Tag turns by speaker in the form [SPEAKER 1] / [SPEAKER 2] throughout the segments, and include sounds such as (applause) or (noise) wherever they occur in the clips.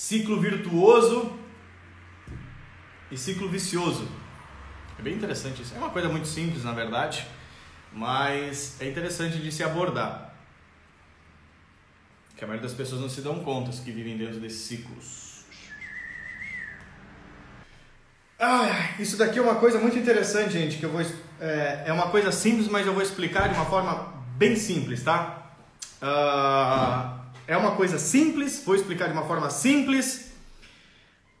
[SPEAKER 1] ciclo virtuoso e ciclo vicioso. É bem interessante isso. É uma coisa muito simples, na verdade, mas é interessante de se abordar. Que a maioria das pessoas não se dão conta que vivem dentro desses ciclos. Ah, isso daqui é uma coisa muito interessante, gente, que eu vou é, é uma coisa simples, mas eu vou explicar de uma forma bem simples, tá? Uh, é uma coisa simples, vou explicar de uma forma simples,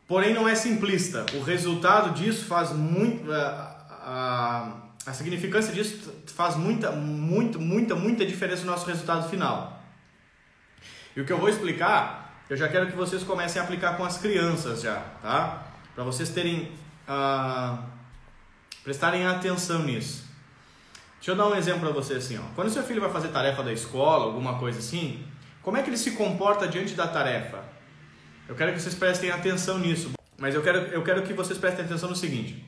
[SPEAKER 1] porém não é simplista. O resultado disso faz muito. Uh, uh, a significância disso faz muita, muito, muita, muita diferença no nosso resultado final. E o que eu vou explicar, eu já quero que vocês comecem a aplicar com as crianças já, tá? Para vocês terem, prestarem atenção nisso. Deixa eu dar um exemplo para você assim, ó. Quando seu filho vai fazer tarefa da escola, alguma coisa assim, como é que ele se comporta diante da tarefa? Eu quero que vocês prestem atenção nisso. Mas eu quero, eu quero que vocês prestem atenção no seguinte.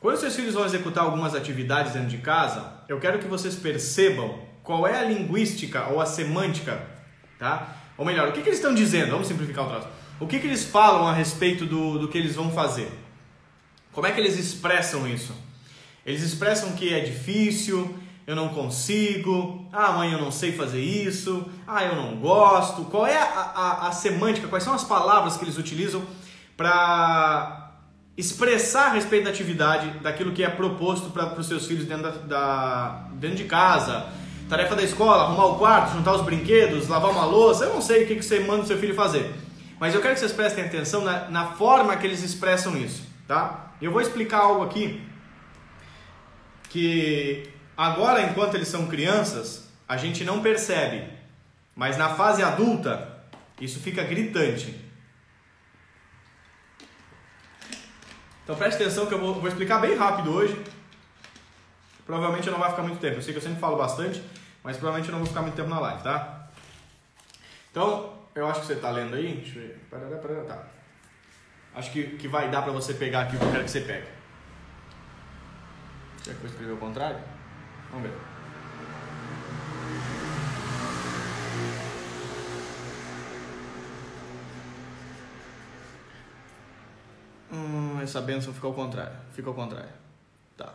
[SPEAKER 1] Quando seus filhos vão executar algumas atividades dentro de casa, eu quero que vocês percebam qual é a linguística ou a semântica, tá? Ou melhor, o que, que eles estão dizendo? Vamos simplificar o troço. O que, que eles falam a respeito do, do que eles vão fazer? Como é que eles expressam isso? Eles expressam que é difícil, eu não consigo, ah, mãe, eu não sei fazer isso, ah, eu não gosto. Qual é a, a, a semântica, quais são as palavras que eles utilizam para expressar a respeito da atividade, daquilo que é proposto para os seus filhos dentro, da, da, dentro de casa? Tarefa da escola, arrumar o quarto, juntar os brinquedos, lavar uma louça, eu não sei o que, que você manda o seu filho fazer. Mas eu quero que vocês prestem atenção na, na forma que eles expressam isso, tá? Eu vou explicar algo aqui que agora, enquanto eles são crianças, a gente não percebe, mas na fase adulta isso fica gritante. Então preste atenção que eu vou, explicar bem rápido hoje. Provavelmente não vai ficar muito tempo. Eu sei que eu sempre falo bastante, mas provavelmente eu não vou ficar muito tempo na live, tá? Então, eu acho que você está lendo aí. Deixa eu ver. Tá. Acho que, que vai dar para você pegar aqui o que eu quero que você pegue. Será que eu escrevi ao contrário? Vamos ver. Hum, essa benção ficou ao contrário. Fica ao contrário. Tá.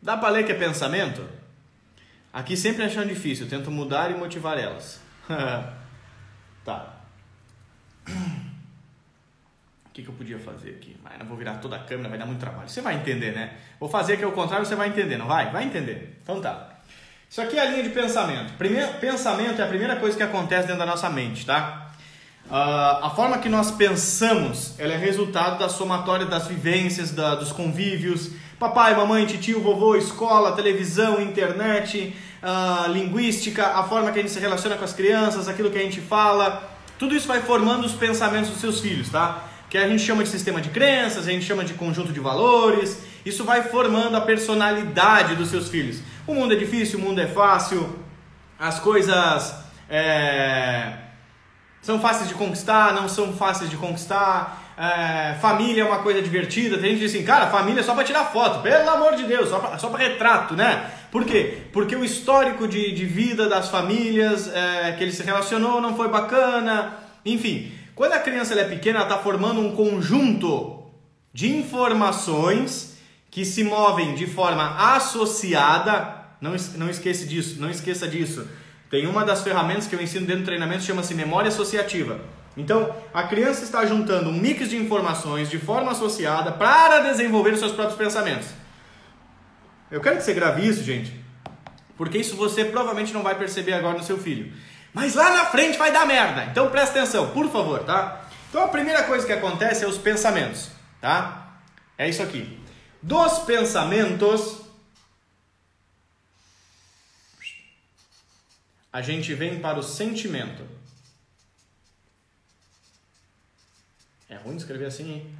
[SPEAKER 1] Dá para ler que é pensamento? Aqui sempre achando difícil. Tento mudar e motivar elas. (laughs) tá que, que eu podia fazer aqui? Mas não vou virar toda a câmera, vai dar muito trabalho. Você vai entender, né? Vou fazer aqui o contrário, você vai entender, não vai? Vai entender. Então tá. Isso aqui é a linha de pensamento. Primeiro, pensamento é a primeira coisa que acontece dentro da nossa mente, tá? Uh, a forma que nós pensamos, ela é resultado da somatória das vivências, da, dos convívios, papai, mamãe, tio, vovô, escola, televisão, internet, uh, linguística, a forma que a gente se relaciona com as crianças, aquilo que a gente fala, tudo isso vai formando os pensamentos dos seus filhos, tá? Que a gente chama de sistema de crenças, a gente chama de conjunto de valores. Isso vai formando a personalidade dos seus filhos. O mundo é difícil, o mundo é fácil, as coisas é, são fáceis de conquistar, não são fáceis de conquistar. É, família é uma coisa divertida. Tem gente que diz assim, cara, família é só para tirar foto, pelo amor de Deus, só para só retrato, né? Por quê? Porque o histórico de, de vida das famílias é, que ele se relacionou não foi bacana, enfim. Quando a criança é pequena, ela está formando um conjunto de informações que se movem de forma associada. Não, não esqueça disso, não esqueça disso. Tem uma das ferramentas que eu ensino dentro do treinamento chama-se memória associativa. Então, a criança está juntando um mix de informações de forma associada para desenvolver os seus próprios pensamentos. Eu quero que você grave isso, gente, porque isso você provavelmente não vai perceber agora no seu filho. Mas lá na frente vai dar merda. Então presta atenção, por favor, tá? Então a primeira coisa que acontece é os pensamentos, tá? É isso aqui. Dos pensamentos a gente vem para o sentimento. É ruim escrever assim, hein?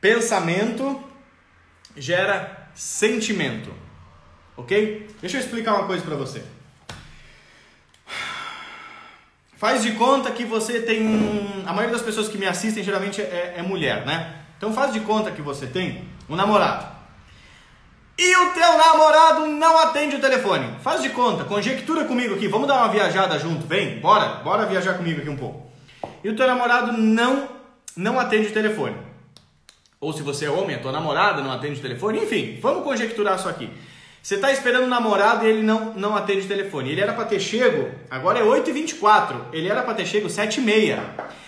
[SPEAKER 1] Pensamento gera sentimento. OK? Deixa eu explicar uma coisa para você. Faz de conta que você tem. A maioria das pessoas que me assistem geralmente é, é mulher, né? Então faz de conta que você tem um namorado. E o teu namorado não atende o telefone. Faz de conta, conjectura comigo aqui. Vamos dar uma viajada junto, vem, bora, bora viajar comigo aqui um pouco. e o teu namorado não não atende o telefone. Ou se você é homem, a tua namorada não atende o telefone, enfim, vamos conjecturar isso aqui. Você está esperando o namorado e ele não, não atende o telefone. Ele era para ter chego, agora é 8h24, ele era para ter chego 7h30.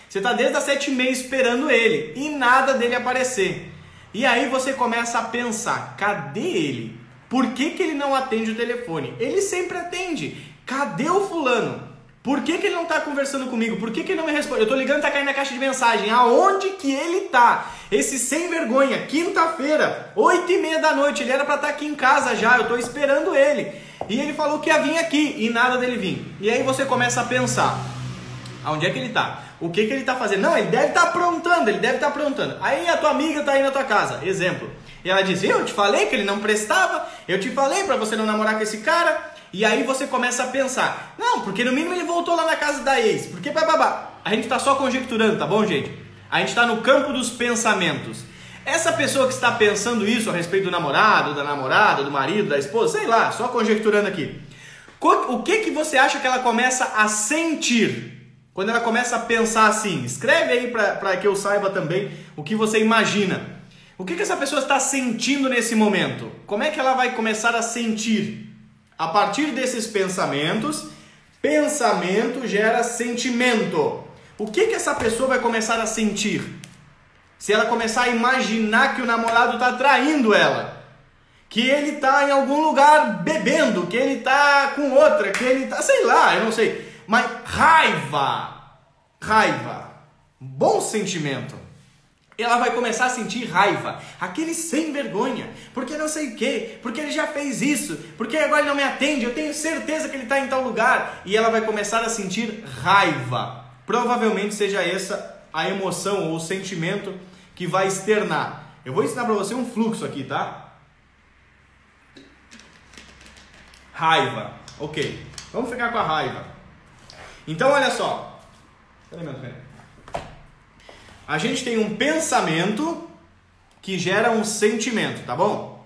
[SPEAKER 1] Você está desde as 7h30 esperando ele e nada dele aparecer. E aí você começa a pensar, cadê ele? Por que, que ele não atende o telefone? Ele sempre atende. Cadê o fulano? Por que, que ele não está conversando comigo? Por que, que ele não me responde? Eu estou ligando, tá caindo na caixa de mensagem. Aonde que ele tá? Esse sem vergonha, quinta-feira, oito e meia da noite. Ele era para estar tá aqui em casa já. Eu estou esperando ele. E ele falou que ia vir aqui e nada dele vir. E aí você começa a pensar: aonde é que ele está? O que, que ele está fazendo? Não, ele deve estar tá aprontando. Ele deve estar tá aprontando. Aí a tua amiga está aí na tua casa. Exemplo. E ela diz: Eu te falei que ele não prestava. Eu te falei para você não namorar com esse cara. E aí você começa a pensar, não, porque no mínimo ele voltou lá na casa da ex, porque babá. A gente está só conjecturando, tá bom, gente? A gente está no campo dos pensamentos. Essa pessoa que está pensando isso a respeito do namorado, da namorada, do marido, da esposa, sei lá, só conjecturando aqui. O que que você acha que ela começa a sentir quando ela começa a pensar assim? Escreve aí para que eu saiba também o que você imagina. O que, que essa pessoa está sentindo nesse momento? Como é que ela vai começar a sentir? A partir desses pensamentos, pensamento gera sentimento. O que, que essa pessoa vai começar a sentir? Se ela começar a imaginar que o namorado está traindo ela, que ele está em algum lugar bebendo, que ele está com outra, que ele está, sei lá, eu não sei, mas raiva, raiva, bom sentimento ela vai começar a sentir raiva, aquele sem vergonha, porque não sei o que, porque ele já fez isso, porque agora ele não me atende, eu tenho certeza que ele está em tal lugar, e ela vai começar a sentir raiva. Provavelmente seja essa a emoção ou o sentimento que vai externar. Eu vou ensinar para você um fluxo aqui, tá? Raiva, ok. Vamos ficar com a raiva. Então, olha só. Cadê meu a gente tem um pensamento que gera um sentimento, tá bom?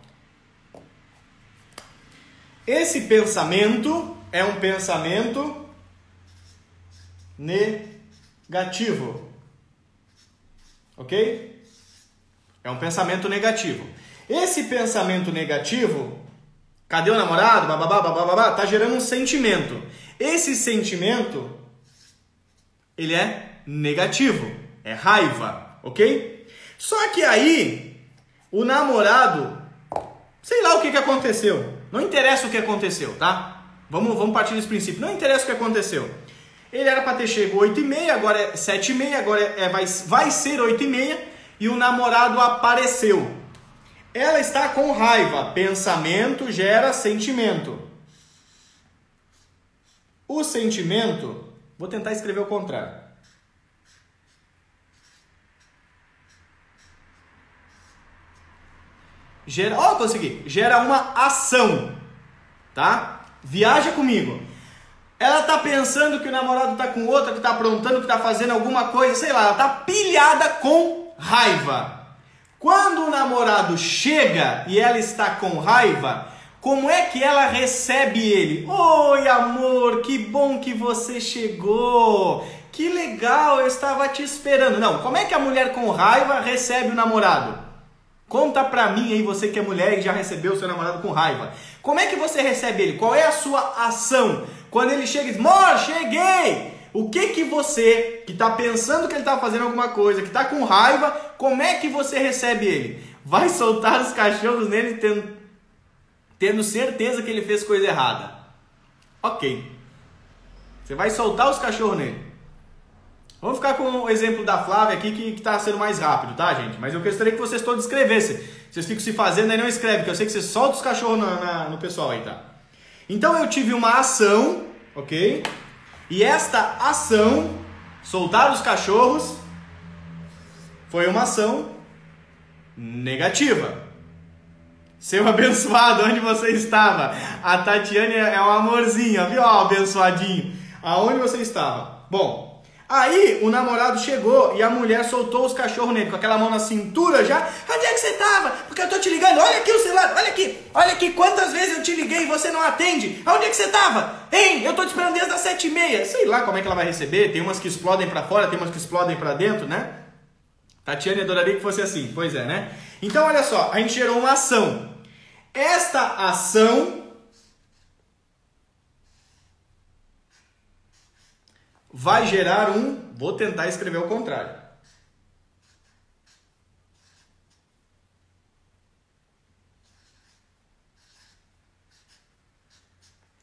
[SPEAKER 1] Esse pensamento é um pensamento negativo. Ok? É um pensamento negativo. Esse pensamento negativo, cadê o namorado? Bababá, bababá, tá gerando um sentimento. Esse sentimento, ele é negativo é raiva, ok? Só que aí, o namorado, sei lá o que, que aconteceu. Não interessa o que aconteceu, tá? Vamos, vamos partir desse princípio. Não interessa o que aconteceu. Ele era para ter chego 8 e meia, agora é 7 e meia, agora é, vai, vai ser 8 e meia e o namorado apareceu. Ela está com raiva. Pensamento gera sentimento. O sentimento, vou tentar escrever o contrário. Gera, ó, oh, consegui, gera uma ação, tá? Viaja comigo. Ela tá pensando que o namorado tá com outra, que tá aprontando, que tá fazendo alguma coisa, sei lá, ela tá pilhada com raiva. Quando o namorado chega e ela está com raiva, como é que ela recebe ele? Oi, amor, que bom que você chegou. Que legal, eu estava te esperando. Não, como é que a mulher com raiva recebe o namorado? Conta pra mim aí, você que é mulher e já recebeu seu namorado com raiva. Como é que você recebe ele? Qual é a sua ação? Quando ele chega e diz, Mor, cheguei! O que que você, que está pensando que ele está fazendo alguma coisa, que está com raiva, como é que você recebe ele? Vai soltar os cachorros nele tendo, tendo certeza que ele fez coisa errada. Ok. Você vai soltar os cachorros nele. Vamos ficar com o exemplo da Flávia aqui que está sendo mais rápido, tá, gente? Mas eu gostaria que vocês todos escrevessem. Vocês ficam se fazendo aí não escreve, porque eu sei que você solta os cachorros na, na, no pessoal aí, tá? Então eu tive uma ação, ok? E esta ação, soltar os cachorros, foi uma ação negativa. Seu abençoado, onde você estava? A Tatiane é um amorzinho, viu? Ó, abençoadinho. Aonde você estava? Bom, Aí o namorado chegou e a mulher soltou os cachorros nele, com aquela mão na cintura já. Onde é que você tava? Porque eu tô te ligando. Olha aqui o celular, olha aqui. Olha aqui quantas vezes eu te liguei e você não atende. Onde é que você tava? Hein? Eu tô te esperando desde as sete e meia. Sei lá como é que ela vai receber. Tem umas que explodem para fora, tem umas que explodem para dentro, né? Tatiane adoraria que fosse assim. Pois é, né? Então olha só, a gente gerou uma ação. Esta ação vai gerar um. Vou tentar escrever o contrário.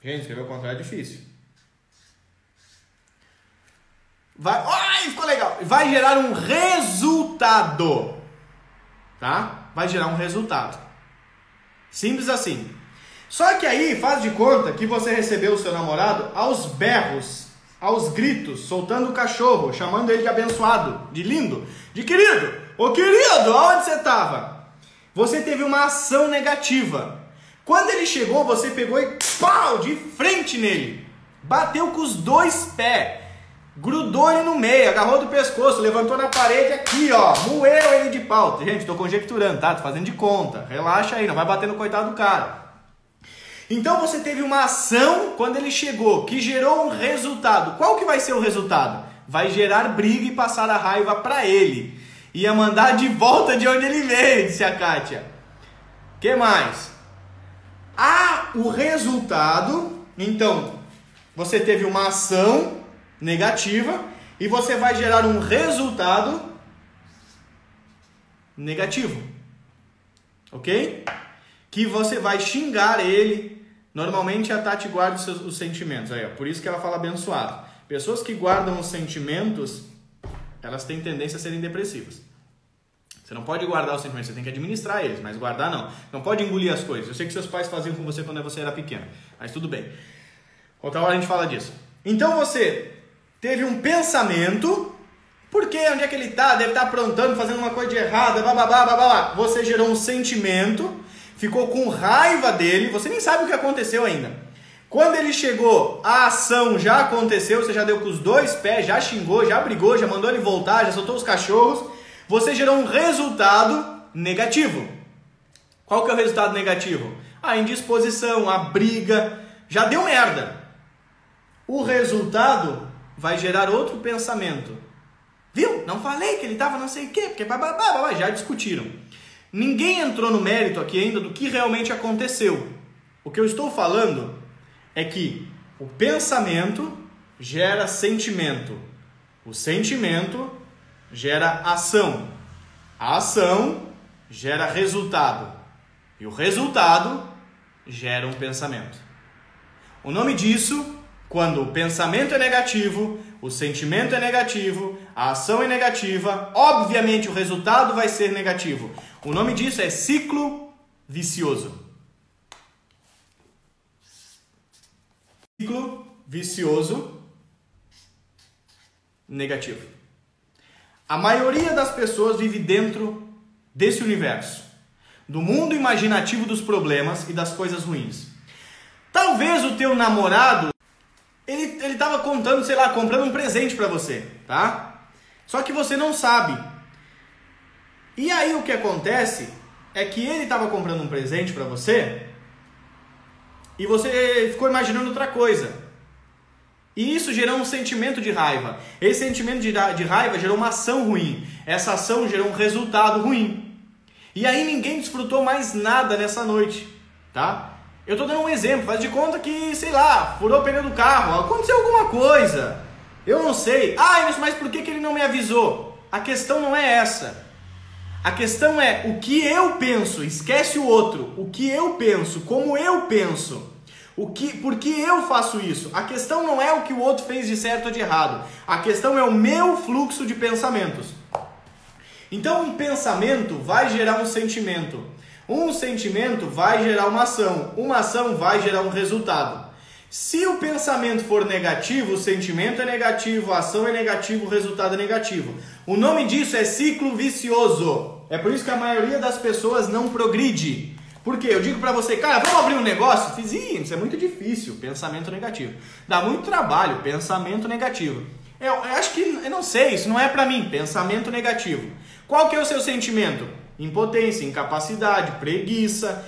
[SPEAKER 1] Gente, escrever o contrário é difícil. Vai, ai, ficou legal. Vai gerar um resultado. Tá? Vai gerar um resultado. Simples assim. Só que aí faz de conta que você recebeu o seu namorado aos berros aos gritos, soltando o cachorro, chamando ele de abençoado, de lindo, de querido. Ô querido, aonde você estava? Você teve uma ação negativa. Quando ele chegou, você pegou e pau, de frente nele. Bateu com os dois pés. Grudou ele no meio, agarrou do pescoço, levantou na parede aqui, ó. Moeu ele de pau. Gente, tô conjecturando, tá? Tô fazendo de conta. Relaxa aí, não vai bater no coitado do cara. Então você teve uma ação quando ele chegou que gerou um resultado. Qual que vai ser o resultado? Vai gerar briga e passar a raiva para ele. Ia mandar de volta de onde ele veio, disse a Kátia. que mais? Ah, o resultado. Então, você teve uma ação negativa e você vai gerar um resultado negativo. Ok? Que você vai xingar ele, Normalmente a Tati guarda os, seus, os sentimentos. Aí, ó, por isso que ela fala abençoado. Pessoas que guardam os sentimentos, elas têm tendência a serem depressivas. Você não pode guardar os sentimentos, você tem que administrar eles, mas guardar não. Não pode engolir as coisas. Eu sei que seus pais faziam com você quando você era pequeno, mas tudo bem. Outra hora a gente fala disso. Então você teve um pensamento, porque onde é que ele está? Deve estar tá aprontando, fazendo uma coisa de errada, bababá, babá. Você gerou um sentimento ficou com raiva dele, você nem sabe o que aconteceu ainda. Quando ele chegou, a ação já aconteceu, você já deu com os dois pés, já xingou, já brigou, já mandou ele voltar, já soltou os cachorros. Você gerou um resultado negativo. Qual que é o resultado negativo? A indisposição, a briga, já deu merda. O resultado vai gerar outro pensamento. Viu? Não falei que ele tava não sei o quê, porque babá, já discutiram. Ninguém entrou no mérito aqui ainda do que realmente aconteceu. O que eu estou falando é que o pensamento gera sentimento, o sentimento gera ação, a ação gera resultado e o resultado gera um pensamento. O nome disso, quando o pensamento é negativo, o sentimento é negativo, a ação é negativa, obviamente o resultado vai ser negativo. O nome disso é ciclo vicioso. Ciclo vicioso negativo. A maioria das pessoas vive dentro desse universo, do mundo imaginativo dos problemas e das coisas ruins. Talvez o teu namorado ele ele contando, sei lá, comprando um presente para você, tá? Só que você não sabe e aí o que acontece é que ele estava comprando um presente para você e você ficou imaginando outra coisa. E isso gerou um sentimento de raiva. Esse sentimento de, de raiva gerou uma ação ruim. Essa ação gerou um resultado ruim. E aí ninguém desfrutou mais nada nessa noite, tá? Eu estou dando um exemplo, faz de conta que, sei lá, furou o pneu do carro, aconteceu alguma coisa. Eu não sei. Ah, mas por que, que ele não me avisou? A questão não é essa. A questão é o que eu penso, esquece o outro. O que eu penso, como eu penso. O que, por que eu faço isso? A questão não é o que o outro fez de certo ou de errado. A questão é o meu fluxo de pensamentos. Então, um pensamento vai gerar um sentimento. Um sentimento vai gerar uma ação. Uma ação vai gerar um resultado. Se o pensamento for negativo, o sentimento é negativo, a ação é negativa, o resultado é negativo. O nome disso é ciclo vicioso. É por isso que a maioria das pessoas não progride. Por quê? Eu digo para você, cara, vamos abrir um negócio? Fiz, isso é muito difícil, pensamento negativo. Dá muito trabalho, pensamento negativo. Eu, eu acho que, eu não sei, isso não é para mim. Pensamento negativo. Qual que é o seu sentimento? Impotência, incapacidade, preguiça,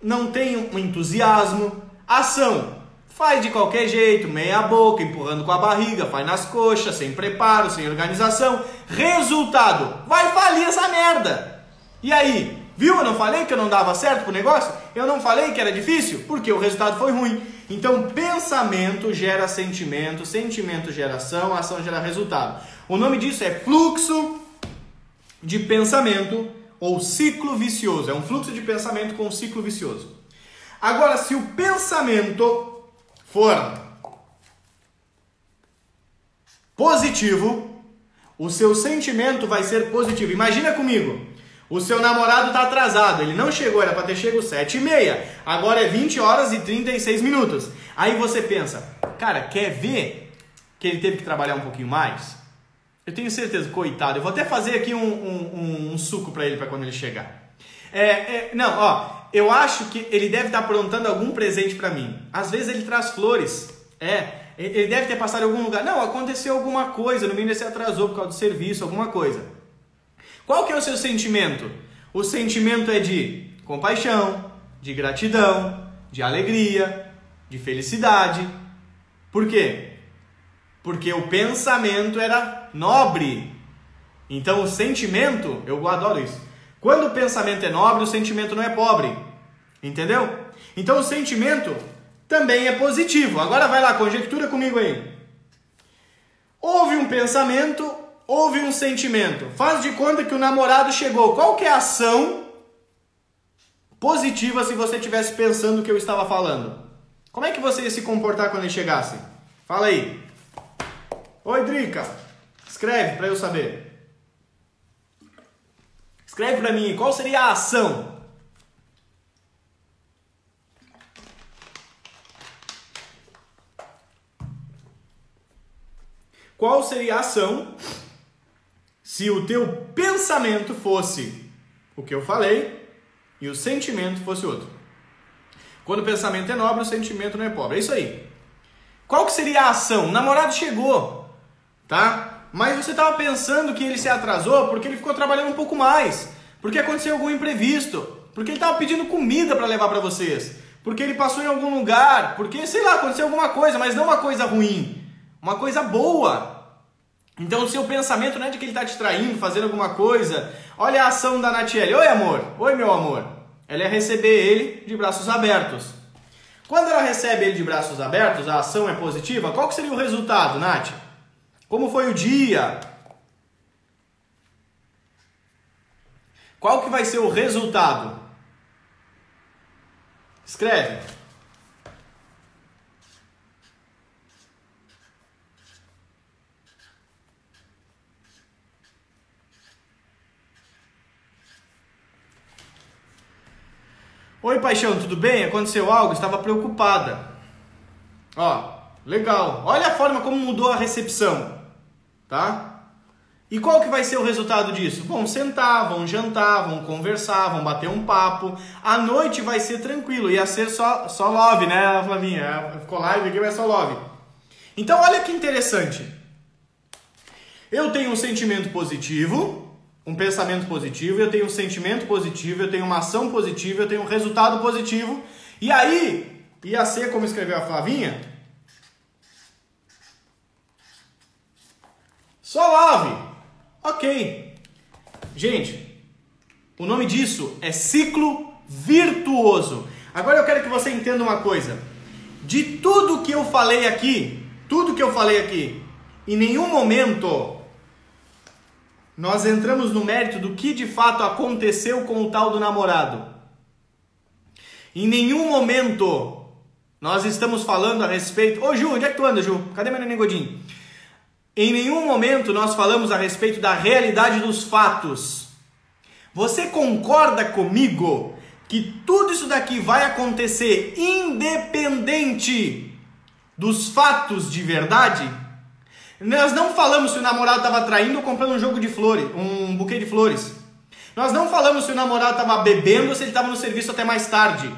[SPEAKER 1] não tem um entusiasmo. Ação, faz de qualquer jeito, meia boca, empurrando com a barriga, faz nas coxas, sem preparo, sem organização. Resultado, vai falir essa merda. E aí, viu? Eu não falei que eu não dava certo pro negócio? Eu não falei que era difícil? Porque o resultado foi ruim. Então, pensamento gera sentimento, sentimento gera ação, ação gera resultado. O nome disso é fluxo de pensamento ou ciclo vicioso. É um fluxo de pensamento com um ciclo vicioso. Agora, se o pensamento for positivo, o seu sentimento vai ser positivo. Imagina comigo. O seu namorado está atrasado, ele não chegou, era para ter chegado 7 e meia. Agora é 20 horas e 36 minutos. Aí você pensa, cara, quer ver que ele teve que trabalhar um pouquinho mais? Eu tenho certeza, coitado. Eu vou até fazer aqui um, um, um, um suco para ele para quando ele chegar. É, é, não, ó, eu acho que ele deve estar aprontando algum presente para mim. Às vezes ele traz flores. É, ele deve ter passado em algum lugar. Não, aconteceu alguma coisa, no mínimo se atrasou por causa do serviço, alguma coisa. Qual que é o seu sentimento? O sentimento é de compaixão, de gratidão, de alegria, de felicidade. Por quê? Porque o pensamento era nobre. Então o sentimento, eu adoro isso. Quando o pensamento é nobre, o sentimento não é pobre. Entendeu? Então o sentimento também é positivo. Agora vai lá, conjectura comigo aí. Houve um pensamento, houve um sentimento. Faz de conta que o namorado chegou. Qual que é a ação positiva se você estivesse pensando o que eu estava falando? Como é que você ia se comportar quando ele chegasse? Fala aí. Oi, Drica. Escreve para eu saber. Escreve para mim, qual seria a ação? Qual seria a ação se o teu pensamento fosse o que eu falei e o sentimento fosse outro? Quando o pensamento é nobre, o sentimento não é pobre. É isso aí. Qual que seria a ação? O namorado chegou tá? Mas você estava pensando que ele se atrasou porque ele ficou trabalhando um pouco mais, porque aconteceu algum imprevisto, porque ele estava pedindo comida para levar para vocês, porque ele passou em algum lugar, porque sei lá, aconteceu alguma coisa, mas não uma coisa ruim, uma coisa boa. Então o seu pensamento não é de que ele está te traindo, fazendo alguma coisa. Olha a ação da Natiele. Oi, amor. Oi, meu amor. Ela ia receber ele de braços abertos. Quando ela recebe ele de braços abertos, a ação é positiva. Qual que seria o resultado, Nath? Como foi o dia? Qual que vai ser o resultado? Escreve. Oi, paixão, tudo bem? Aconteceu algo? Estava preocupada. Ó, legal. Olha a forma como mudou a recepção tá? E qual que vai ser o resultado disso? Vão sentar, vão jantar, vão conversar, vão bater um papo. A noite vai ser tranquilo, ia ser só, só love, né, Flavinha? Ficou live aqui, mas só love. Então, olha que interessante. Eu tenho um sentimento positivo, um pensamento positivo, eu tenho um sentimento positivo, eu tenho uma ação positiva, eu tenho um resultado positivo. E aí, ia ser como escreveu a Flavinha, Só lave. Ok. Gente, o nome disso é ciclo virtuoso. Agora eu quero que você entenda uma coisa. De tudo que eu falei aqui, tudo que eu falei aqui, em nenhum momento nós entramos no mérito do que de fato aconteceu com o tal do namorado. Em nenhum momento nós estamos falando a respeito. Ô Ju, onde é que tu anda, Ju? Cadê meu neném Godinho? Em nenhum momento nós falamos a respeito da realidade dos fatos. Você concorda comigo que tudo isso daqui vai acontecer independente dos fatos de verdade? Nós não falamos se o namorado estava traindo ou comprando um jogo de flores, um buquê de flores. Nós não falamos se o namorado estava bebendo ou se ele estava no serviço até mais tarde.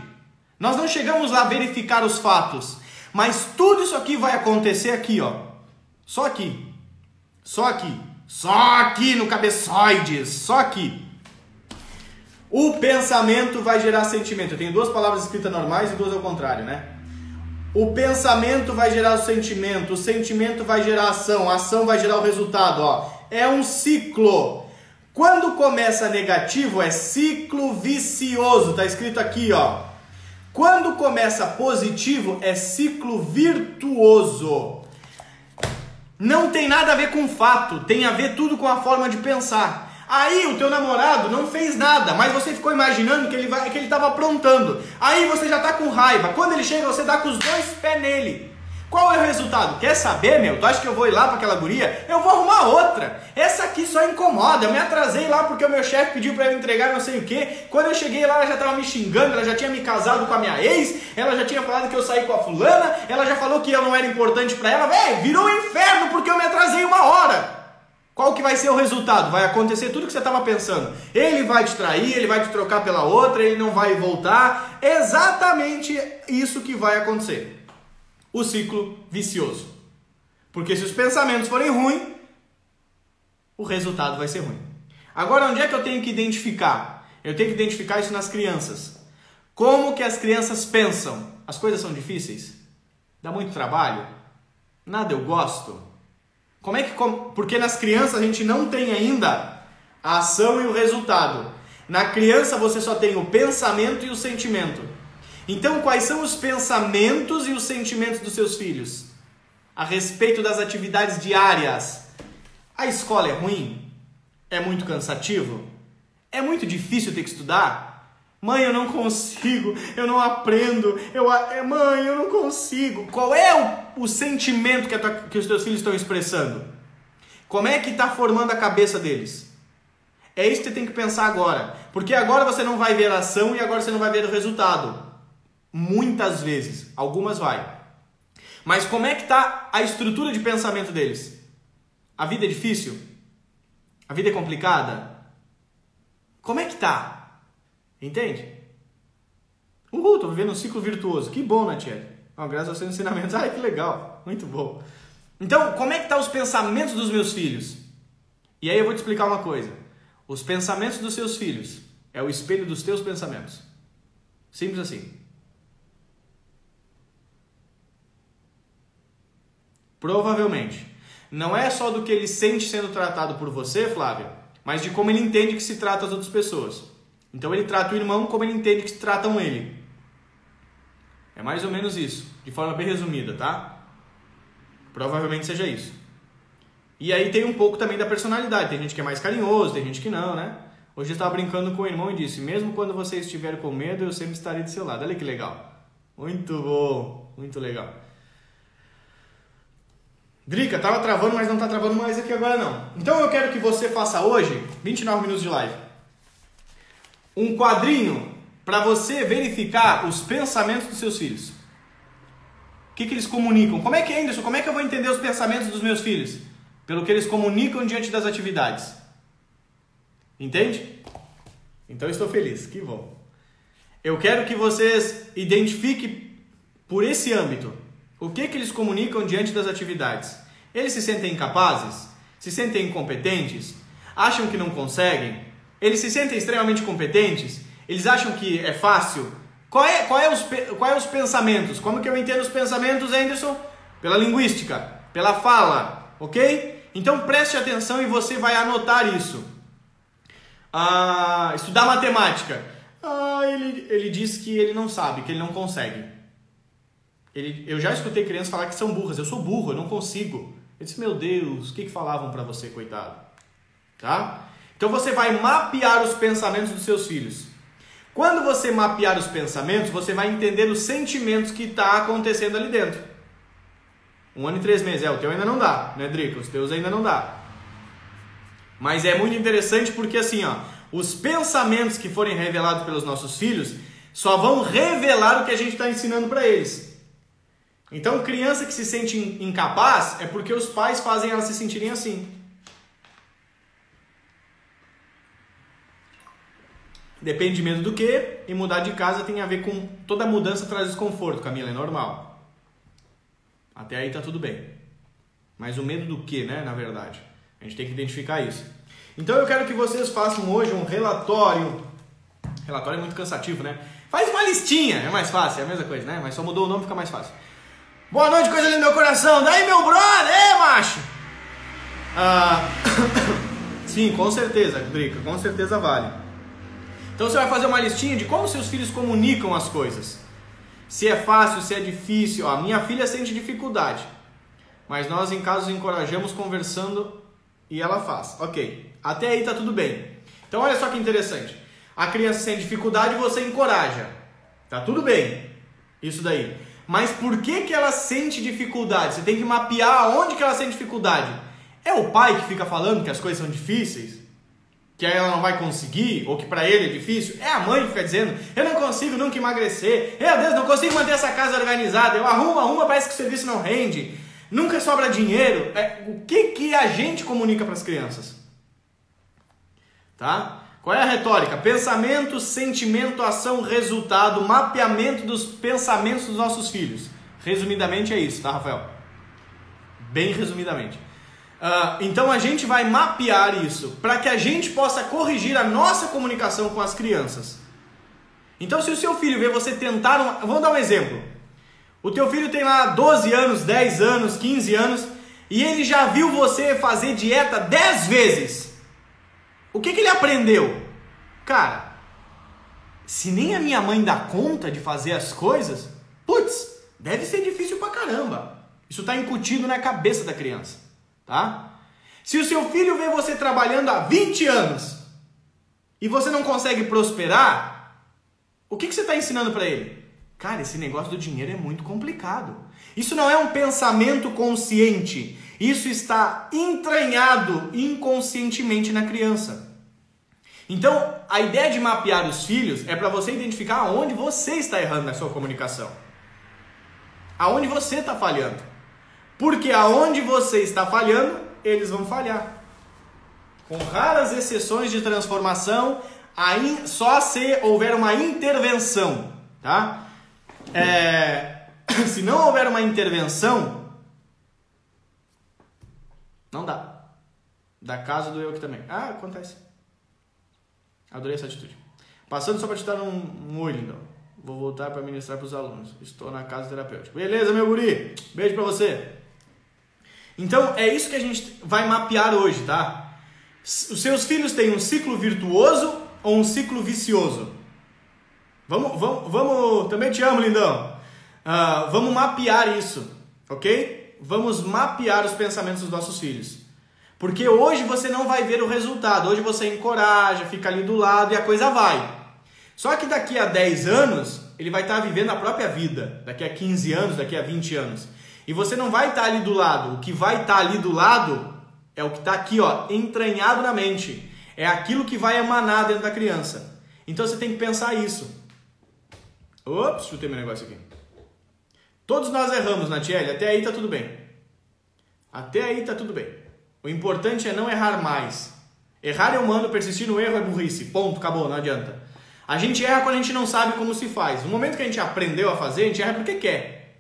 [SPEAKER 1] Nós não chegamos lá a verificar os fatos. Mas tudo isso aqui vai acontecer aqui, ó. Só aqui. Só aqui. Só aqui no cabeçoides. Só aqui. O pensamento vai gerar sentimento. Eu tenho duas palavras escritas normais e duas ao contrário, né? O pensamento vai gerar o sentimento, o sentimento vai gerar ação, a ação vai gerar o resultado, ó. É um ciclo. Quando começa negativo é ciclo vicioso, tá escrito aqui, ó. Quando começa positivo é ciclo virtuoso. Não tem nada a ver com fato, tem a ver tudo com a forma de pensar. Aí o teu namorado não fez nada, mas você ficou imaginando que ele que ele estava aprontando. Aí você já está com raiva. Quando ele chega, você dá com os dois pés nele. Qual é o resultado? Quer saber, meu? Tu acha que eu vou ir lá para aquela guria? Eu vou arrumar outra. Essa aqui só incomoda. Eu me atrasei lá porque o meu chefe pediu para eu entregar não sei o que. Quando eu cheguei lá, ela já estava me xingando, ela já tinha me casado com a minha ex, ela já tinha falado que eu saí com a fulana, ela já falou que eu não era importante para ela. Véi, virou um inferno porque eu me atrasei uma hora. Qual que vai ser o resultado? Vai acontecer tudo que você estava pensando. Ele vai te trair, ele vai te trocar pela outra, ele não vai voltar. Exatamente isso que vai acontecer. O ciclo vicioso. Porque se os pensamentos forem ruins, o resultado vai ser ruim. Agora, onde é que eu tenho que identificar? Eu tenho que identificar isso nas crianças. Como que as crianças pensam? As coisas são difíceis? Dá muito trabalho? Nada eu gosto? Como é que. Porque nas crianças a gente não tem ainda a ação e o resultado. Na criança você só tem o pensamento e o sentimento. Então, quais são os pensamentos e os sentimentos dos seus filhos a respeito das atividades diárias? A escola é ruim? É muito cansativo? É muito difícil ter que estudar? Mãe, eu não consigo, eu não aprendo, eu, é, mãe, eu não consigo. Qual é o o sentimento que, tua, que os teus filhos estão expressando? Como é que está formando a cabeça deles? É isso que você tem que pensar agora. Porque agora você não vai ver a ação e agora você não vai ver o resultado. Muitas vezes. Algumas vai. Mas como é que está a estrutura de pensamento deles? A vida é difícil? A vida é complicada? Como é que tá? Entende? Uhul, tô vivendo um ciclo virtuoso. Que bom, Natiele. Oh, graças aos seus ensinamentos. (laughs) Ai, que legal. Muito bom. Então, como é que tá os pensamentos dos meus filhos? E aí eu vou te explicar uma coisa. Os pensamentos dos seus filhos é o espelho dos teus pensamentos. Simples assim. Provavelmente. Não é só do que ele sente sendo tratado por você, Flávio, mas de como ele entende que se trata as outras pessoas. Então ele trata o irmão como ele entende que se tratam ele. É mais ou menos isso, de forma bem resumida, tá? Provavelmente seja isso. E aí tem um pouco também da personalidade. Tem gente que é mais carinhoso, tem gente que não, né? Hoje eu estava brincando com o irmão e disse: Mesmo quando você estiver com medo, eu sempre estarei do seu lado. Olha que legal. Muito bom, muito legal. Drica, tava travando, mas não tá travando mais aqui agora não. Então eu quero que você faça hoje, 29 minutos de live, um quadrinho para você verificar os pensamentos dos seus filhos. O que, que eles comunicam? Como é que, Anderson, como é que eu vou entender os pensamentos dos meus filhos? Pelo que eles comunicam diante das atividades. Entende? Então estou feliz, que bom. Eu quero que vocês identifiquem por esse âmbito o que, que eles comunicam diante das atividades. Eles se sentem incapazes? Se sentem incompetentes? Acham que não conseguem? Eles se sentem extremamente competentes? Eles acham que é fácil? Qual é, qual é, os, qual é os pensamentos? Como que eu entendo os pensamentos, Anderson? Pela linguística, pela fala, ok? Então preste atenção e você vai anotar isso. Ah, estudar matemática. Ah, ele, ele diz que ele não sabe, que ele não consegue. Ele, eu já escutei crianças falar que são burras. Eu sou burro, eu não consigo. Eu disse, meu Deus, o que, que falavam para você, coitado? Tá? Então você vai mapear os pensamentos dos seus filhos. Quando você mapear os pensamentos, você vai entender os sentimentos que está acontecendo ali dentro. Um ano e três meses. É, o teu ainda não dá, né, Drico? Os teus ainda não dá. Mas é muito interessante porque assim, ó, os pensamentos que forem revelados pelos nossos filhos só vão revelar o que a gente está ensinando para eles. Então, criança que se sente incapaz é porque os pais fazem ela se sentirem assim. Depende medo do que, e mudar de casa tem a ver com toda mudança traz desconforto, Camila, é normal. Até aí tá tudo bem. Mas o medo do que, né, na verdade? gente tem que identificar isso. Então eu quero que vocês façam hoje um relatório. Relatório é muito cansativo, né? Faz uma listinha, é mais fácil, é a mesma coisa, né? Mas só mudou o nome, fica mais fácil. Boa noite, coisa linda do meu coração. Daí, meu brother, é, macho? Ah, (coughs) sim, com certeza, Drica, com certeza vale. Então você vai fazer uma listinha de como seus filhos comunicam as coisas. Se é fácil, se é difícil. Ó, minha filha sente dificuldade, mas nós em casa encorajamos conversando e ela faz. Ok, até aí tá tudo bem. Então olha só que interessante. A criança sente dificuldade você encoraja. Tá tudo bem. Isso daí. Mas por que, que ela sente dificuldade? Você tem que mapear onde que ela sente dificuldade. É o pai que fica falando que as coisas são difíceis? Que ela não vai conseguir? Ou que para ele é difícil? É a mãe que fica dizendo, eu não consigo nunca emagrecer. Meu Deus, não consigo manter essa casa organizada. Eu arrumo, arrumo, parece que o serviço não rende. Nunca sobra dinheiro. É, o que, que a gente comunica para as crianças? Tá? Qual é a retórica? Pensamento, sentimento, ação, resultado, mapeamento dos pensamentos dos nossos filhos. Resumidamente é isso, tá, Rafael? Bem resumidamente. Uh, então a gente vai mapear isso para que a gente possa corrigir a nossa comunicação com as crianças. Então, se o seu filho vê você tentar. Uma... Vamos dar um exemplo. O teu filho tem lá 12 anos, 10 anos, 15 anos e ele já viu você fazer dieta 10 vezes. O que, que ele aprendeu? Cara, se nem a minha mãe dá conta de fazer as coisas, putz, deve ser difícil pra caramba. Isso está incutido na cabeça da criança, tá? Se o seu filho vê você trabalhando há 20 anos e você não consegue prosperar, o que, que você está ensinando para ele? Cara, esse negócio do dinheiro é muito complicado. Isso não é um pensamento consciente. Isso está entranhado inconscientemente na criança. Então, a ideia de mapear os filhos é para você identificar aonde você está errando na sua comunicação. Aonde você está falhando. Porque aonde você está falhando, eles vão falhar. Com raras exceções de transformação, só se houver uma intervenção, tá? É, (coughs) se não houver uma intervenção, não dá. Da casa do eu aqui também. Ah, acontece. Adorei essa atitude. Passando só para te dar um, um oi, lindão. Vou voltar para ministrar para os alunos. Estou na casa terapêutica. Beleza, meu guri? Beijo para você. Então, é isso que a gente vai mapear hoje, tá? Os seus filhos têm um ciclo virtuoso ou um ciclo vicioso? Vamos, vamos, vamos. Também te amo, lindão. Uh, vamos mapear isso, ok? Vamos mapear os pensamentos dos nossos filhos. Porque hoje você não vai ver o resultado, hoje você encoraja, fica ali do lado e a coisa vai. Só que daqui a 10 anos, ele vai estar vivendo a própria vida, daqui a 15 anos, daqui a 20 anos. E você não vai estar ali do lado, o que vai estar ali do lado é o que está aqui, ó, entranhado na mente. É aquilo que vai emanar dentro da criança. Então você tem que pensar isso. Ops, chutei meu negócio aqui. Todos nós erramos, Natiele, até aí tá tudo bem. Até aí tá tudo bem. O importante é não errar mais. Errar é humano, persistir no erro é burrice. Ponto, acabou, não adianta. A gente erra quando a gente não sabe como se faz. No momento que a gente aprendeu a fazer, a gente erra porque quer.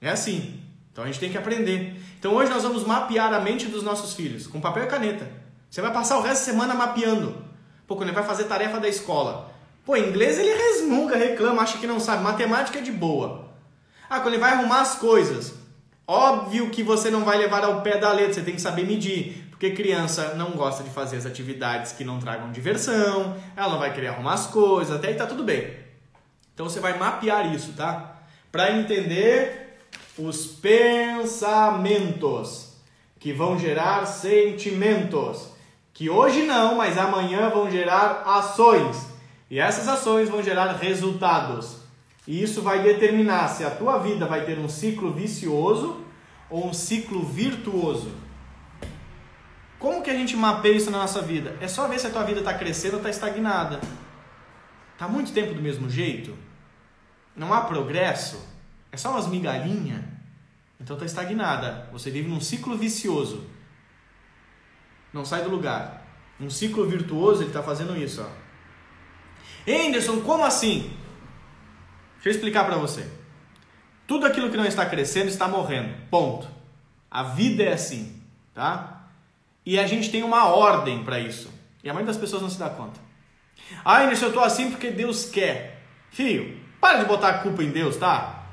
[SPEAKER 1] É assim. Então a gente tem que aprender. Então hoje nós vamos mapear a mente dos nossos filhos com papel e caneta. Você vai passar o resto da semana mapeando. Pô, quando ele vai fazer tarefa da escola. Pô, inglês ele resmunga, reclama, acha que não sabe. Matemática é de boa. Ah, quando ele vai arrumar as coisas. Óbvio que você não vai levar ao pé da letra, você tem que saber medir. Porque criança não gosta de fazer as atividades que não tragam diversão, ela não vai querer arrumar as coisas, até aí tá tudo bem. Então você vai mapear isso, tá? Para entender os pensamentos que vão gerar sentimentos, que hoje não, mas amanhã vão gerar ações. E essas ações vão gerar resultados. E isso vai determinar se a tua vida vai ter um ciclo vicioso ou um ciclo virtuoso. Como que a gente mapeia isso na nossa vida? É só ver se a tua vida está crescendo ou está estagnada. Está muito tempo do mesmo jeito? Não há progresso? É só umas migalhinhas? Então está estagnada. Você vive num ciclo vicioso. Não sai do lugar. Um ciclo virtuoso, ele está fazendo isso. Ó. Anderson, como assim? Deixa eu explicar para você. Tudo aquilo que não está crescendo está morrendo. Ponto. A vida é assim, tá? E a gente tem uma ordem para isso. E a maioria das pessoas não se dá conta. Ah, Anderson, eu tô assim porque Deus quer. Filho, para de botar a culpa em Deus, tá?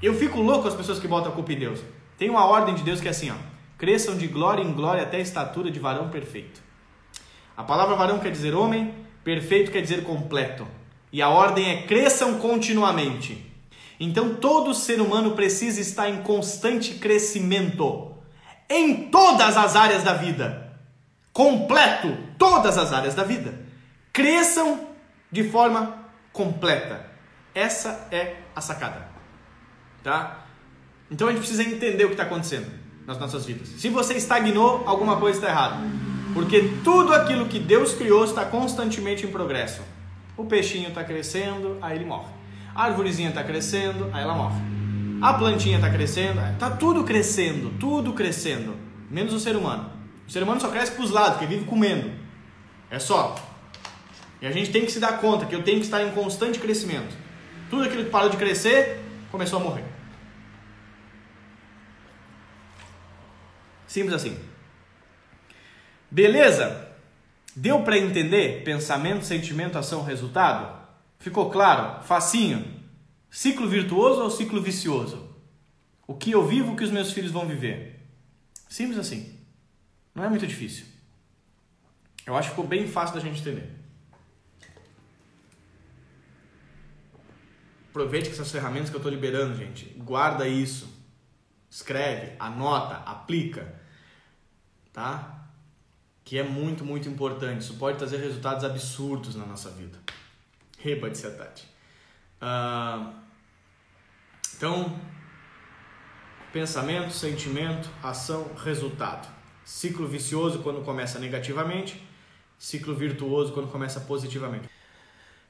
[SPEAKER 1] Eu fico louco com as pessoas que botam a culpa em Deus. Tem uma ordem de Deus que é assim, ó. Cresçam de glória em glória até a estatura de varão perfeito. A palavra varão quer dizer homem, perfeito quer dizer completo. E a ordem é cresçam continuamente. Então todo ser humano precisa estar em constante crescimento em todas as áreas da vida. Completo, todas as áreas da vida. Cresçam de forma completa. Essa é a sacada. Tá? Então a gente precisa entender o que está acontecendo nas nossas vidas. Se você estagnou, alguma coisa está errada. Porque tudo aquilo que Deus criou está constantemente em progresso. O peixinho está crescendo, aí ele morre. A árvorezinha está crescendo, aí ela morre. A plantinha está crescendo, está tudo crescendo, tudo crescendo, menos o ser humano. O ser humano só cresce para os lados, porque vive comendo. É só. E a gente tem que se dar conta que eu tenho que estar em constante crescimento. Tudo aquilo que parou de crescer começou a morrer. Simples assim. Beleza? Deu para entender pensamento, sentimento, ação, resultado? Ficou claro? Facinho. Ciclo virtuoso ou ciclo vicioso? O que eu vivo, o que os meus filhos vão viver? Simples assim. Não é muito difícil. Eu acho que ficou bem fácil da gente entender. Aproveite essas ferramentas que eu estou liberando, gente. Guarda isso. Escreve, anota, aplica. Tá? Que é muito, muito importante. Isso pode trazer resultados absurdos na nossa vida. Reba de Tati. Uh, então, pensamento, sentimento, ação, resultado. Ciclo vicioso quando começa negativamente, ciclo virtuoso quando começa positivamente.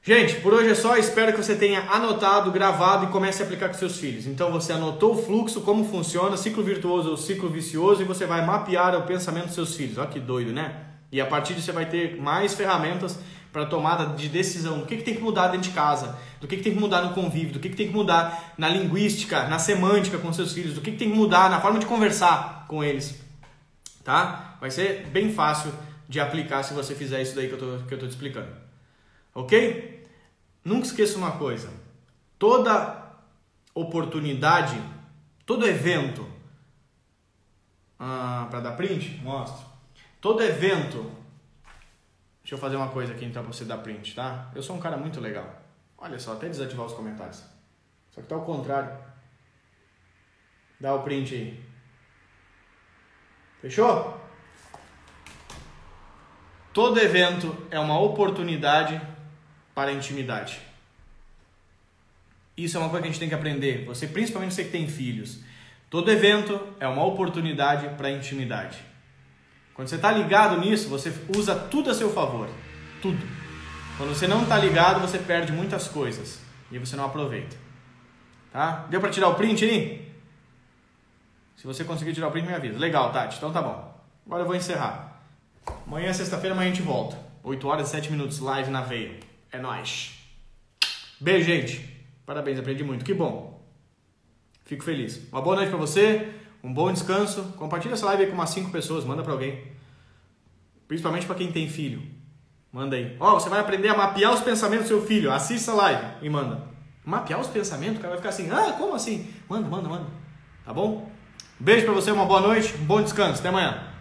[SPEAKER 1] Gente, por hoje é só. Espero que você tenha anotado, gravado e comece a aplicar com seus filhos. Então você anotou o fluxo, como funciona, ciclo virtuoso ou ciclo vicioso, e você vai mapear o pensamento dos seus filhos. Olha que doido, né? E a partir disso você vai ter mais ferramentas para tomada de decisão. O que, que tem que mudar dentro de casa? Do que, que tem que mudar no convívio? Do que, que tem que mudar na linguística, na semântica com seus filhos? Do que, que tem que mudar na forma de conversar com eles? Tá? Vai ser bem fácil de aplicar se você fizer isso daí que eu tô te explicando. Ok? Nunca esqueça uma coisa: toda oportunidade, todo evento. Ah, para dar print? Mostro. Todo evento. Deixa eu fazer uma coisa aqui então para você dar print, tá? Eu sou um cara muito legal. Olha só, até desativar os comentários. Só que tá ao contrário. Dá o print aí. Fechou? Todo evento é uma oportunidade para a intimidade. Isso é uma coisa que a gente tem que aprender. Você, principalmente você que tem filhos. Todo evento é uma oportunidade para a intimidade. Quando você está ligado nisso, você usa tudo a seu favor. Tudo. Quando você não está ligado, você perde muitas coisas. E você não aproveita. Tá? Deu para tirar o print aí? Se você conseguir tirar o print, me avisa. Legal, Tati. Então tá bom. Agora eu vou encerrar. Amanhã, sexta-feira, amanhã a gente volta. 8 horas e 7 minutos, live na veia. É nóis. Beijo, gente. Parabéns, aprendi muito. Que bom. Fico feliz. Uma boa noite para você, um bom descanso. Compartilha essa live com umas 5 pessoas, manda para alguém. Principalmente para quem tem filho. Manda aí. Ó, oh, você vai aprender a mapear os pensamentos do seu filho. Assista a live e manda. Mapear os pensamentos? O cara vai ficar assim: "Ah, como assim?" Manda, manda, manda. Tá bom? Beijo para você, uma boa noite, um bom descanso. Até amanhã.